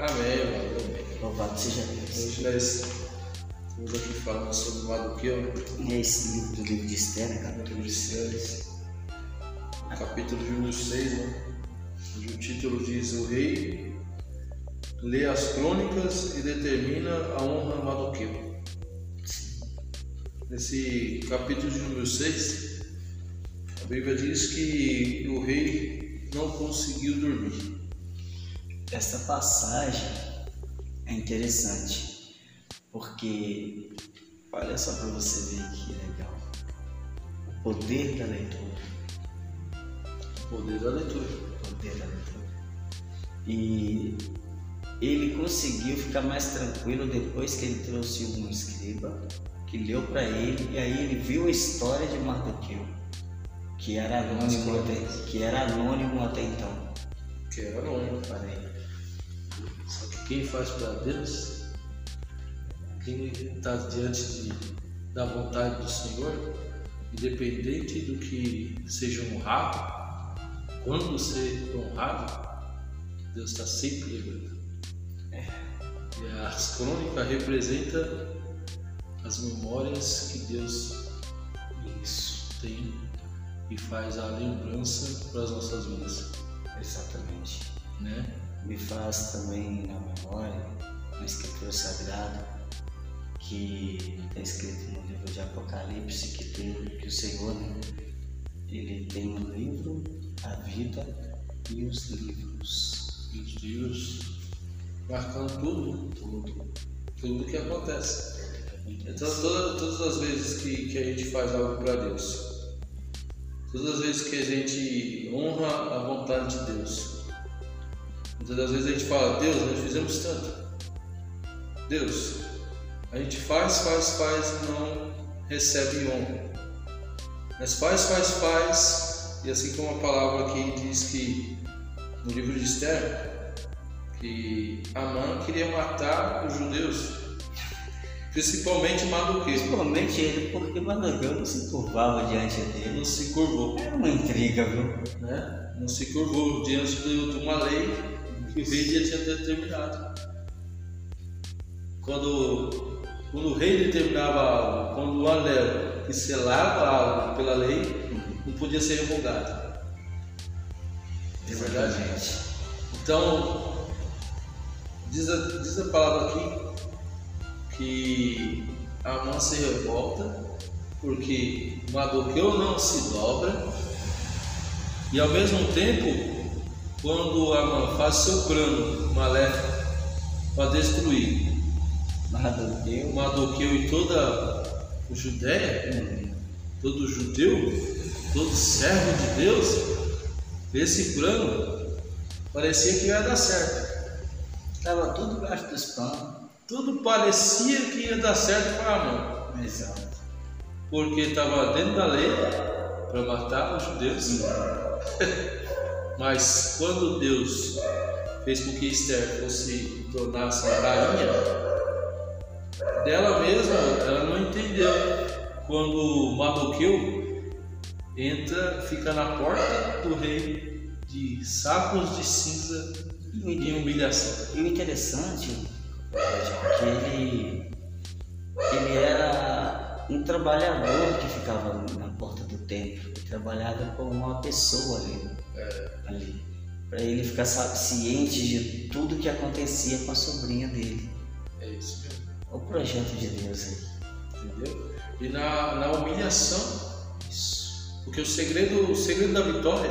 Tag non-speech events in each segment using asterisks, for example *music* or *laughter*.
Amém, mano. Amém. Louvado seja Deus. Hoje nós estamos aqui falando sobre Maduqueu, E é esse livro do livro de Esther, né, capítulo de 6. Esther, capítulo de número 6, né? Onde o título diz: O rei lê as crônicas e determina a honra a Maduqueu. Nesse capítulo de número 6, a Bíblia diz que o rei não conseguiu dormir. Essa passagem é interessante, porque olha só para você ver que legal. O poder da leitura. O poder da leitura. O poder da leitura. E ele conseguiu ficar mais tranquilo depois que ele trouxe um escriba que leu para ele e aí ele viu a história de Mardoqueu, que era anônimo até, que era anônimo até então. Que era anônimo. Para ele. Só que quem faz para Deus, quem está diante de, da vontade do Senhor, independente do que seja honrado, quando ser honrado, Deus está sempre lembrando. E as crônicas representam as memórias que Deus tem e faz a lembrança para as nossas vidas, exatamente. né? Me faz também na memória, na escritura sagrada, que está escrito no livro de Apocalipse que, tem, que o Senhor né, ele tem o livro, a vida e os livros. E os livros marcando tudo, tudo, tudo que acontece. Então, toda- todas as vezes que, que a gente faz algo para Deus, todas as vezes que a gente honra a vontade de Deus, muitas das vezes a gente fala: Deus, nós fizemos tanto. Deus, a gente faz, faz, faz e não recebe honra. Mas faz, faz, faz, e assim como a palavra aqui diz que no livro de Esther, que Amã queria matar os judeus, principalmente Mardoqueu. Principalmente ele, porque Manoel não se curvava diante dele. Não se curvou, Era uma intriga, viu? né? Não se curvou diante de uma lei o rei já tinha determinado. Quando, quando o rei determinava algo, quando o anel que selava algo pela lei, não podia ser revogado. É verdade? Exatamente. Então, diz a, diz a palavra aqui que Amã se revolta porque Mardoqueu não se dobra e ao mesmo tempo, quando Amã faz seu plano maléfico para destruir Manoel, Mardoqueu e toda a Judéia, todo judeu, todo servo de Deus, esse plano parecia que ia dar certo. estava tudo debaixo dos panos. Tudo parecia que ia dar certo para Amã, Exato. porque estava dentro da lei para matar os judeus. *laughs* Mas quando Deus fez com que Esther fosse tornar-se rainha, dela mesma ela não entendeu. Quando Mardoqueu entra, fica na porta do rei de sacos de cinza e humilhação. E o interessante é que ele, ele era um trabalhador que ficava na porta do templo. Ele trabalhava como uma pessoa ali. ali para ele ficar sabe, ciente de tudo que acontecia com a sobrinha dele. É isso mesmo. O projeto de Deus aí. Entendeu? E na, na humilhação. Porque o segredo, o segredo da vitória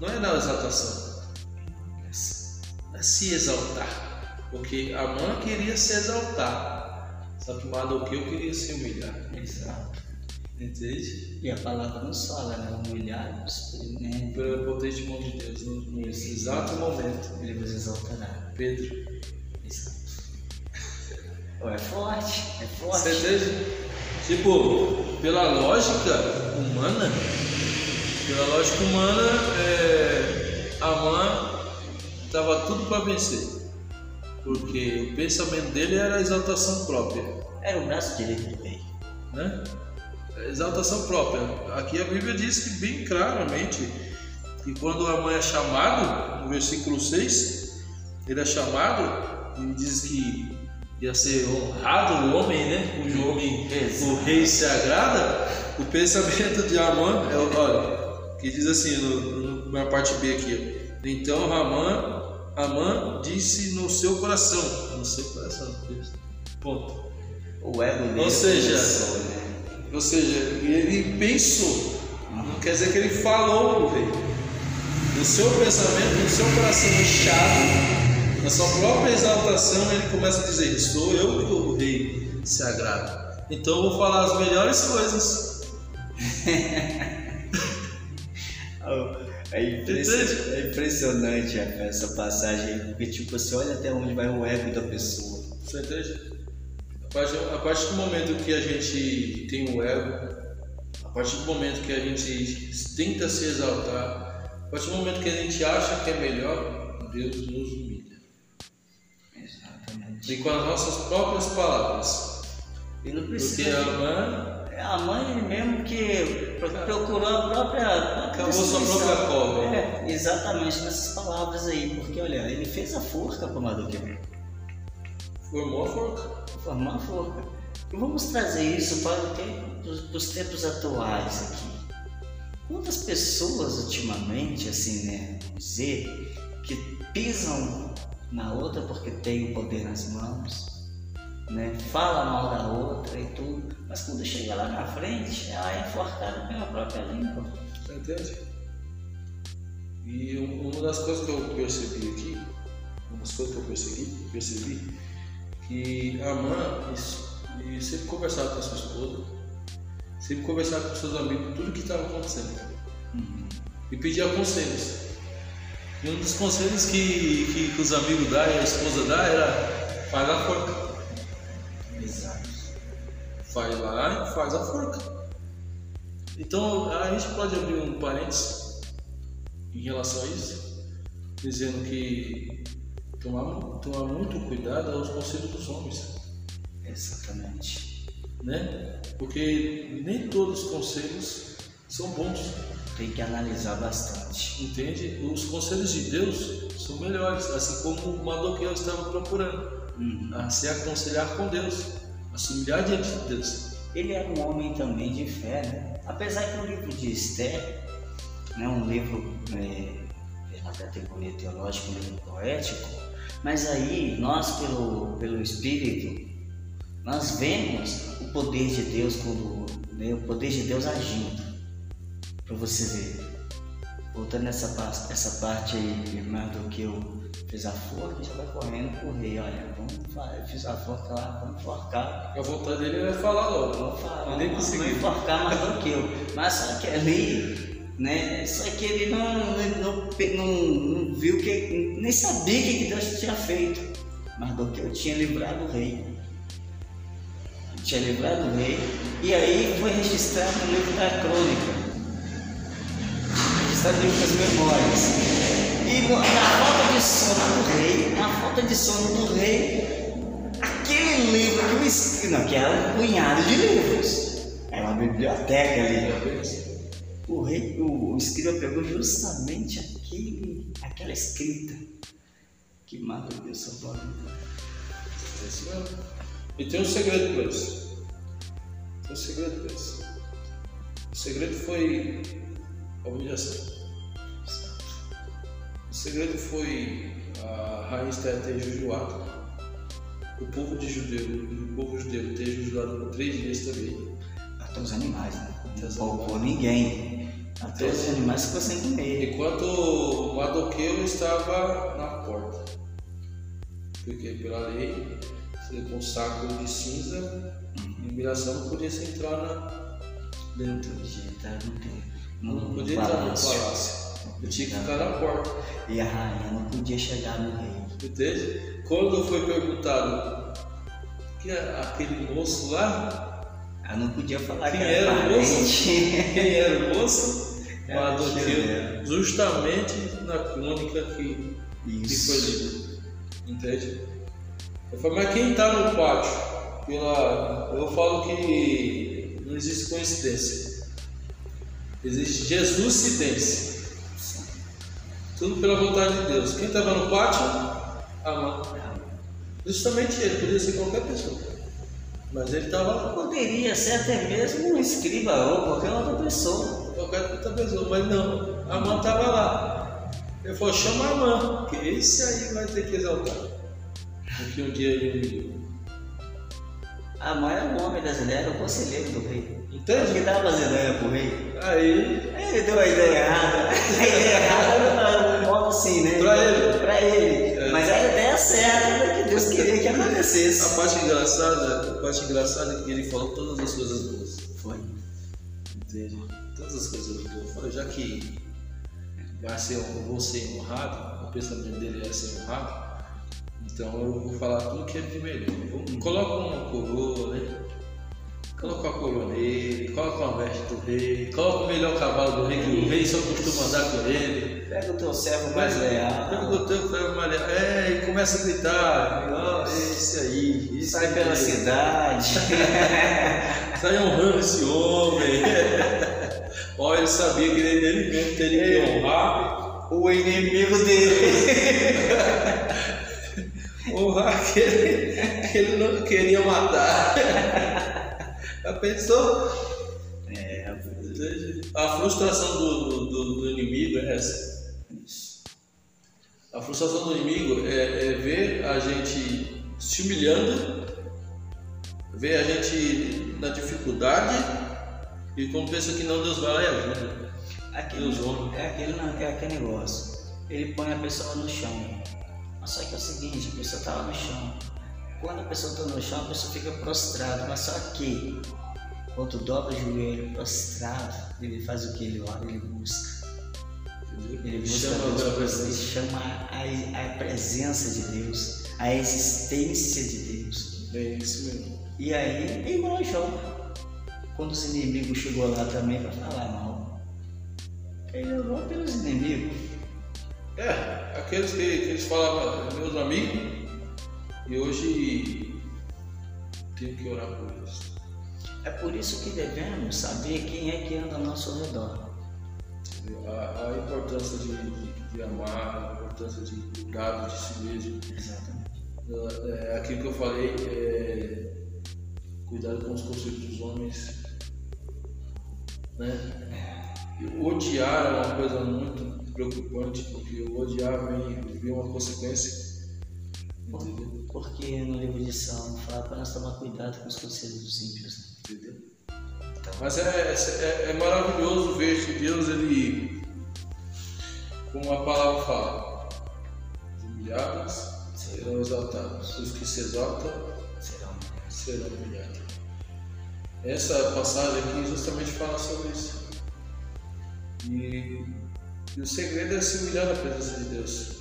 não é na exaltação, é se exaltar. Porque Amã queria se exaltar, só que Mardoqueu queria se humilhar. Exato. Entende? E a palavra nos fala, né? Humilhar-nos, né? Pela potente mão de Deus, nesse exato momento. Ele vos exaltará. Pedro, Exato. É forte, é forte. você entende? Tipo, pela lógica humana, pela lógica humana, é, Amã estava tudo para vencer. Porque o pensamento dele era a exaltação própria. Era o braço direito do rei. né? Exaltação própria. Aqui a Bíblia diz que bem claramente que quando a mãe é chamado, no versículo 6, ele é chamado e diz que ia ser honrado o homem, né? Cujo homem o rei se agrada. O pensamento de Amã é, olha, que diz assim no, no, na parte B aqui. Então Ramã, Amã disse no seu coração, no seu coração, ponto. O ego. Ou seja, ou seja, ele pensou. Não quer dizer que ele falou o rei. No seu pensamento, no seu coração inchado, na sua própria exaltação, ele começa a dizer: Sou eu que o rei se agrada. Então eu vou falar as melhores coisas. *laughs* É impressionante, é impressionante essa passagem, porque tipo, você olha até onde vai o ego da pessoa. Você entende? A partir, a partir do momento que a gente tem o ego, a partir do momento que a gente tenta se exaltar, a partir do momento que a gente acha que é melhor, Deus nos humilha. Exatamente. E com as nossas próprias palavras. E não precisa. Porque a mãe É a mãe mesmo que pro- procurou a própria. Acabou sua própria cova. É, exatamente nessas palavras aí, porque olha, ele fez a forca para Maduqueiro. formou a forca. Formar forca. Vamos trazer isso para o tempo, para os tempos atuais aqui. Quantas pessoas ultimamente, assim, né, dizer, que pisam na outra porque tem o poder nas mãos, né, fala mal da outra e tudo, mas quando chega lá na frente, ela é enforcada pela própria língua. Você entende? E um- uma das coisas que eu percebi aqui, uma das coisas que eu percebi, percebi que a mãe e, e sempre conversava com a sua esposa, sempre conversava com seus amigos, tudo que estava acontecendo. E pedia conselhos. E um dos conselhos que, que, que os amigos dão e a esposa dá era paga a forca. Exato. Faz lá e faz a forca. Então a gente pode abrir um parênteses em relação a isso, dizendo que tomar, tomar muito cuidado aos conselhos dos homens, Exatamente. né? Porque nem todos os conselhos são bons, Tem que analisar bastante. entende? Os conselhos de Deus são melhores, assim como o Madoqueu estava procurando, Uhum. a se aconselhar com Deus, a se humilhar diante de Deus. Ele era um homem também de fé, né? Apesar que o livro de Esther, né, um livro é, pela categoria teológica, um livro poético, mas aí nós, pelo, pelo Espírito, nós vemos o poder de Deus quando né, o poder de Deus agindo. Para você ver. Voltando nessa parte, essa parte aí, mais do que eu fiz a forca, já vai correndo rei. Olha, vamos, fa- eu fiz a forca lá, vamos enforcar. A vontade dele era falar logo, Vou falar, Eu nem não consegui. vai enforcar mais do que eu. Mas só que ali, né? Só que ele não, não, não, não, não viu que. nem sabia o que Deus tinha feito. Mas do que eu tinha livrado o rei. Tinha livrado o rei. E aí foi registrado no livro da crônica. Registrado no livro das memórias. E na falta de sono do rei, na falta de sono do rei, aquele livro que o es- não, que era um punhado de livros. Era uma biblioteca ali. O rei, o, o escriba pegou justamente aquele, aquela escrita que mata Deus sobre a vida. É isso mesmo. E tem um segredo para isso. Tem um segredo para isso. O segredo foi a humilhação. O segredo foi a Esther ter jejuado. O povo de judeu, o povo judeu ter jejuado por três dias também. Até os animais, né? Não poupou ninguém. Até os animais ficou sem comer. Enquanto o Madoqueu estava na porta. Porque pela lei, você com um saco de cinza, imigração não podia se entrar na, dentro. Podia entrar no. Não, No, podia entrar no palácio. Eu tinha que ficar na porta. E a rainha não podia chegar no rei. Entende? Quando foi perguntado que aquele moço lá, Ela não podia falar Quem que era era o moço? quem era o moço? *laughs* Madoqueu. Chileno. Justamente na crônica que que foi lido. Entende? Eu falo, mas quem está no pátio? Pela, eu falo que não existe coincidência. Existe Jesuscidência. Tudo pela vontade de Deus. Quem estava no pátio? Amã. Justamente ele, podia ser qualquer pessoa. Mas ele estava. Poderia ser até mesmo um escriba ou qualquer outra pessoa. Qualquer outra pessoa, mas não. Amã estava lá. Ele falou, chama Amã, que esse aí vai ter que exaltar. Porque um dia ele me A mãe era um homem brasileiro, era o conselheiro do rei. Entende? Ele dava as ideias pro rei. Aí, Aí Ele deu a ideia errada. *laughs* A ideia errada modo assim, né? Pra ele. Pra ele. É. Mas a ideia certa que Deus queria que a acontecesse. parte engraçada, a parte engraçada é que ele falou todas as coisas boas. Foi. Entende? Todas as coisas boas. Falou, já que vai ser, eu vou ser honrado, o pensamento dele é ser honrado, então eu vou falar tudo que é de melhor. Coloca uma coroa, né? Coloca a coroa nele, coloca uma veste do rei, coloca o melhor cavalo do rei, que o rei só costuma andar com ele. Pega o teu servo mais Pega leal. o teu ferro mais leal. É, e começa a gritar. "Ó, esse aí, esse Sai pela aí." cidade. *laughs* Sai honrando esse homem. *laughs* Olha, ele sabia que ele, ele mesmo teria que honrar, O inimigo dele. *laughs* honrar aquele que ele não queria matar. Já pensou? É, A frustração do, do, do- do inimigo é essa. A frustração do inimigo é, é ver a gente se humilhando, ver a gente na dificuldade e como pensa que não, Deus vai lá e ajuda. aquele, Deus honra. é, aquele, não, é aquele negócio. Ele põe a pessoa no chão. Mas só que é o seguinte, a pessoa está lá no chão. Quando a pessoa está no chão, a pessoa fica prostrada. Mas só que, quando dobra o joelho prostrado, ele faz o que? Ele ora, ele busca. Ele busca Chama Deus, ele chama a, a presença de Deus, a existência de Deus. É isso mesmo. E aí, é igual ao João. Quando os inimigos chegou lá também para falar mal, ele orou pelos inimigos. É, aqueles que, que eles falavam, meus amigos, e hoje tenho que orar por eles. É por isso que devemos saber quem é que anda ao nosso redor. A, a importância de, de, amar, a importância de cuidado de si mesmo. Exatamente. É, aquilo que eu falei, é, cuidado com os conceitos dos homens. Né? Odiar é uma coisa muito preocupante, porque o odiar vem, vem uma consequência. Entendeu? Porque no livro de Salmo fala para nós tomar cuidado com os conselhos dos ímpios. né? Entendeu? Mas é, é, é maravilhoso ver que Deus, ele, como a palavra fala, os humilhados serão exaltados, os que se exaltam Serão serão humilhados. Essa passagem aqui justamente fala sobre isso. E, e o segredo é se humilhar na presença de Deus,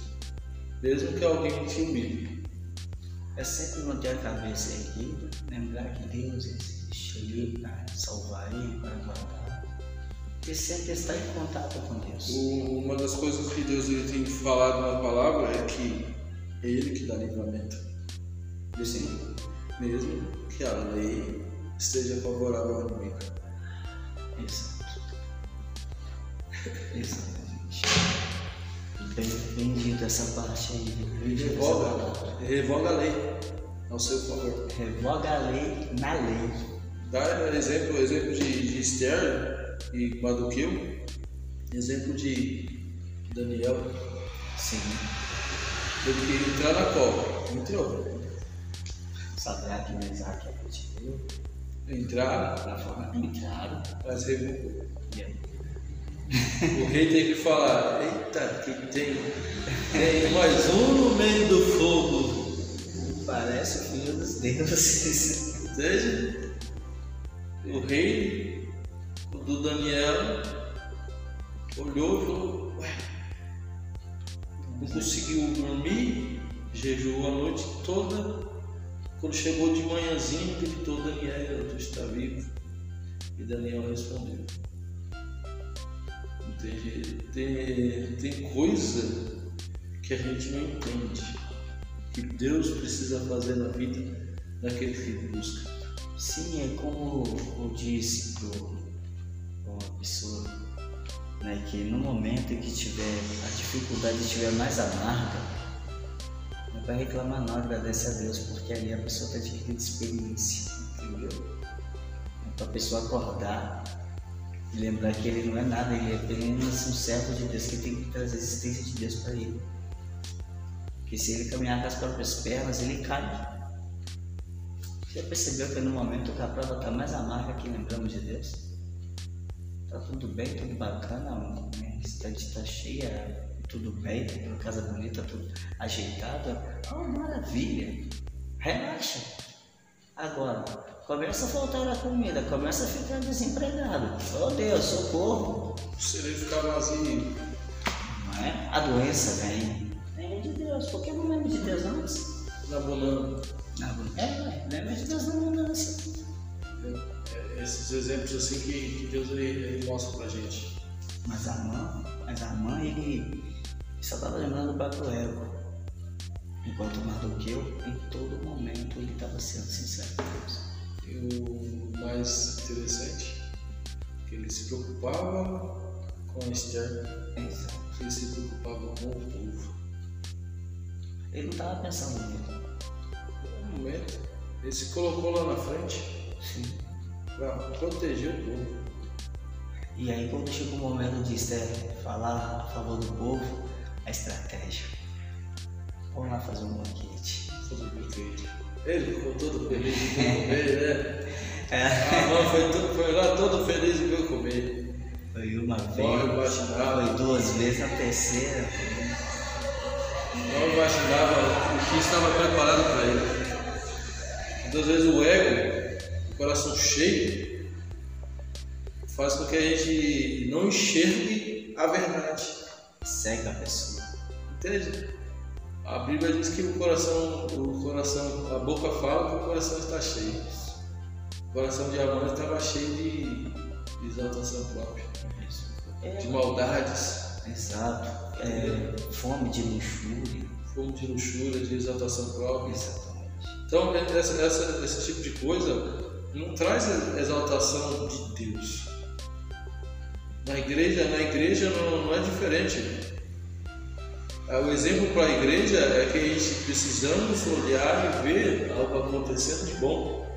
mesmo que alguém te humilhe. É sempre manter a cabeça erguida, lembrar que Deus existe ali para salvar e para guardar. E sempre estar em contato com Deus. Uma das coisas que Deus ele tem falado na palavra é que é Ele que dá livramento. Sim. Mesmo que a lei esteja favorável ao inimigo. Exato. Exatamente. Bem, bem dito essa parte aí. Bem Ele revoga, ele revoga a lei ao seu favor. Revoga a lei na lei. Dá exemplo, exemplo de, de Esther e Maduqueu, exemplo de Daniel. Sim. Teve que entrar na cova. Entrou. Sadraque, Mesaque e Abednego. Entrar, Na forma entraram. mas revogou. E aí? O rei tem que falar, eita, que tem, tem mais um no meio do fogo. Parece o filho dos deuses. Entende? O rei do Daniel olhou e falou, ué, não conseguiu dormir, jejuou a noite toda. Quando chegou de manhãzinho, gritou Daniel, tu está vivo. E Daniel respondeu. Entende? Tem, tem coisa que a gente não entende. Que Deus precisa fazer na vida daquele que busca. Sim, é como eu disse para uma pessoa, né, que no momento em que tiver a dificuldade estiver mais amarga, para reclamar não, agradece a Deus, porque ali a pessoa está adquirindo experiência. Entendeu? É para a pessoa acordar e lembrar que ele não é nada, ele é apenas um servo de Deus que tem que trazer a existência de Deus para ele. Que se ele caminhar com as próprias pernas, ele cai. Já percebeu que no momento que a prova está mais amarga que lembramos de Deus? Tá tudo bem, tudo bacana, a cidade está cheia, tudo bem, tem casa bonita, tudo ajeitado. Oh, maravilha! Relaxa! Agora, começa a faltar a comida, começa a ficar desempregado. Oh Deus, socorro! O celeiro fica vazio. Não é? A doença vem. Lembra de Deus, por que não lembra de Deus antes? Na banana. É, lembra de Deus na mudança. É, esses exemplos assim que, que Deus ele, ele mostra pra gente. Mas a mãe, mas a mãe, ele só estava lembrando do próprio ego. Enquanto Mardoqueu, em todo momento, ele estava sendo sincero com Deus. E o mais interessante, que ele se preocupava com a Esther, Exato. ele se preocupava com o povo. Ele não estava pensando nele. No momento, ele se colocou lá na frente para proteger o povo. E aí quando chega o momento de Esther falar a favor do povo, a estratégia. Vamos lá fazer um banquete. Tudo perfeito. Ele ficou todo feliz de ver *laughs* comer, né? É. A mãe foi, todo, foi lá todo feliz de ver comer. Foi uma vez, foi duas vezes, a terceira. mal imaginava o que estava preparado para ele. Muitas vezes o ego, o coração cheio, faz com que a gente não enxergue a verdade. Cega a pessoa. Entende? A Bíblia diz que o coração, o coração, a boca fala que o coração está cheio. O coração de Amã estava cheio de, de exaltação própria, de maldades, Exato. É, fome de luxúria. fome de luxúria, de exaltação própria. Exatamente. Então, essa, essa- esse tipo de coisa não traz exaltação de Deus. Na igreja, na igreja não, não é diferente. Ah, O exemplo para a igreja é que a gente precisamos olhar e ver algo acontecendo de bom.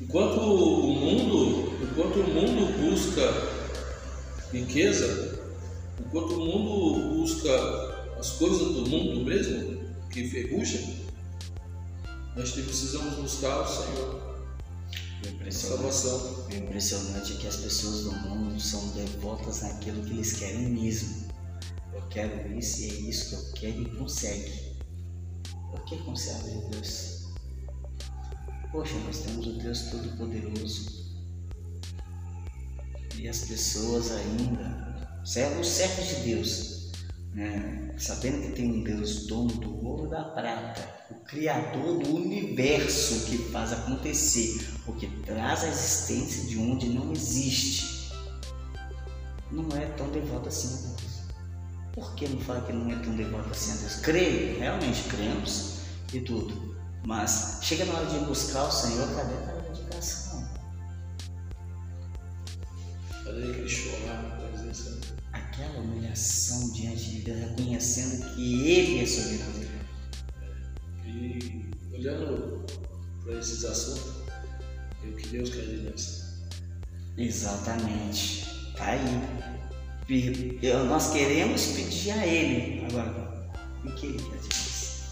Enquanto o mundo, enquanto o mundo busca riqueza, enquanto o mundo busca as coisas do mundo mesmo, que enferruja, nós precisamos buscar o Senhor, impressionante, o impressionante é que as pessoas do mundo são devotas naquilo que eles querem mesmo. Eu quero isso e é isso que eu quero e consegue. Por que servo de Deus? Poxa, nós temos o Deus Todo-Poderoso. E as pessoas ainda, servos, servos de Deus, né? sabendo que tem um Deus dono do ouro da prata, Criador do universo que faz acontecer, o que traz a existência de onde não existe, não é tão devoto assim a Deus. Por que não fala que não é tão devoto assim a Deus? Creio, realmente cremos e tudo, mas chega na hora de buscar o Senhor, cadê aquela dedicação? Cadê aquele chorar na presença? Aquela humilhação diante de Deus, reconhecendo que Ele é soberano. E olhando para esses assuntos, é o que Deus quer de nós. Exatamente. Tá aí. Eu- Nós queremos pedir a Ele. Agora, o que Ele quer de nós?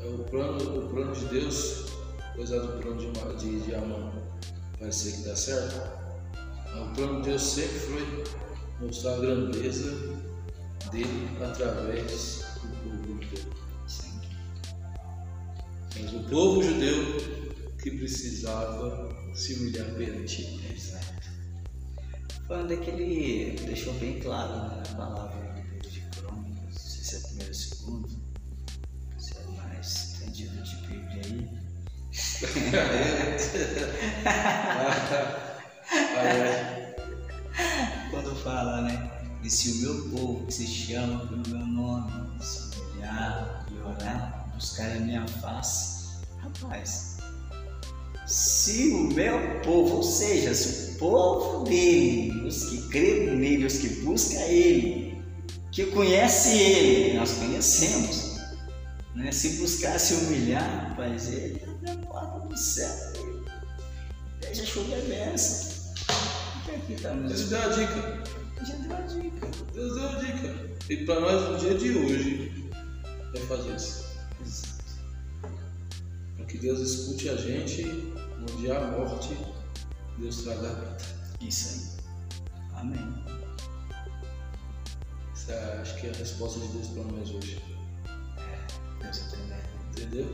É o plano, o plano de Deus, apesar do plano de, de, de Amã parecer que dá certo, o plano de Deus sempre foi mostrar a grandeza dele através do povo o povo judeu que precisava se humilhar perante ele. Exato. Foi onde é que ele deixou bem claro né, na palavra do livro de Crônicas, não sei se é primeiro ou segundo, se é mais entendido de Bíblia aí. *laughs* Quando fala, né? E se o meu povo, que se chama pelo meu nome, se humilhar e orar, buscar a minha face, rapaz, se o meu povo, ou seja, se o povo dele, os que creem nele, os que buscam ele, que conhece Ele, nós conhecemos. Né? Se buscar se humilhar, rapaz, Ele abre a porta do céu. Deixa chover bênção. Aqui tá Deus deu a dica. Já deu a dica. Deus deu a dica. E para nós, no dia de hoje, é fazer isso. Que Deus escute a gente, no dia da morte, Deus traga a vida. Isso aí. Amém. Essa é, acho que é a resposta de Deus para nós hoje. Deus é tremendo. Entendeu?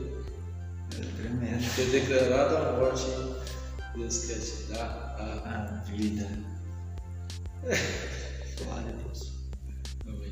Deus é tremendo. Ter declarado a morte, Deus quer te dar a A vida. *laughs* Glória a Deus. Amém.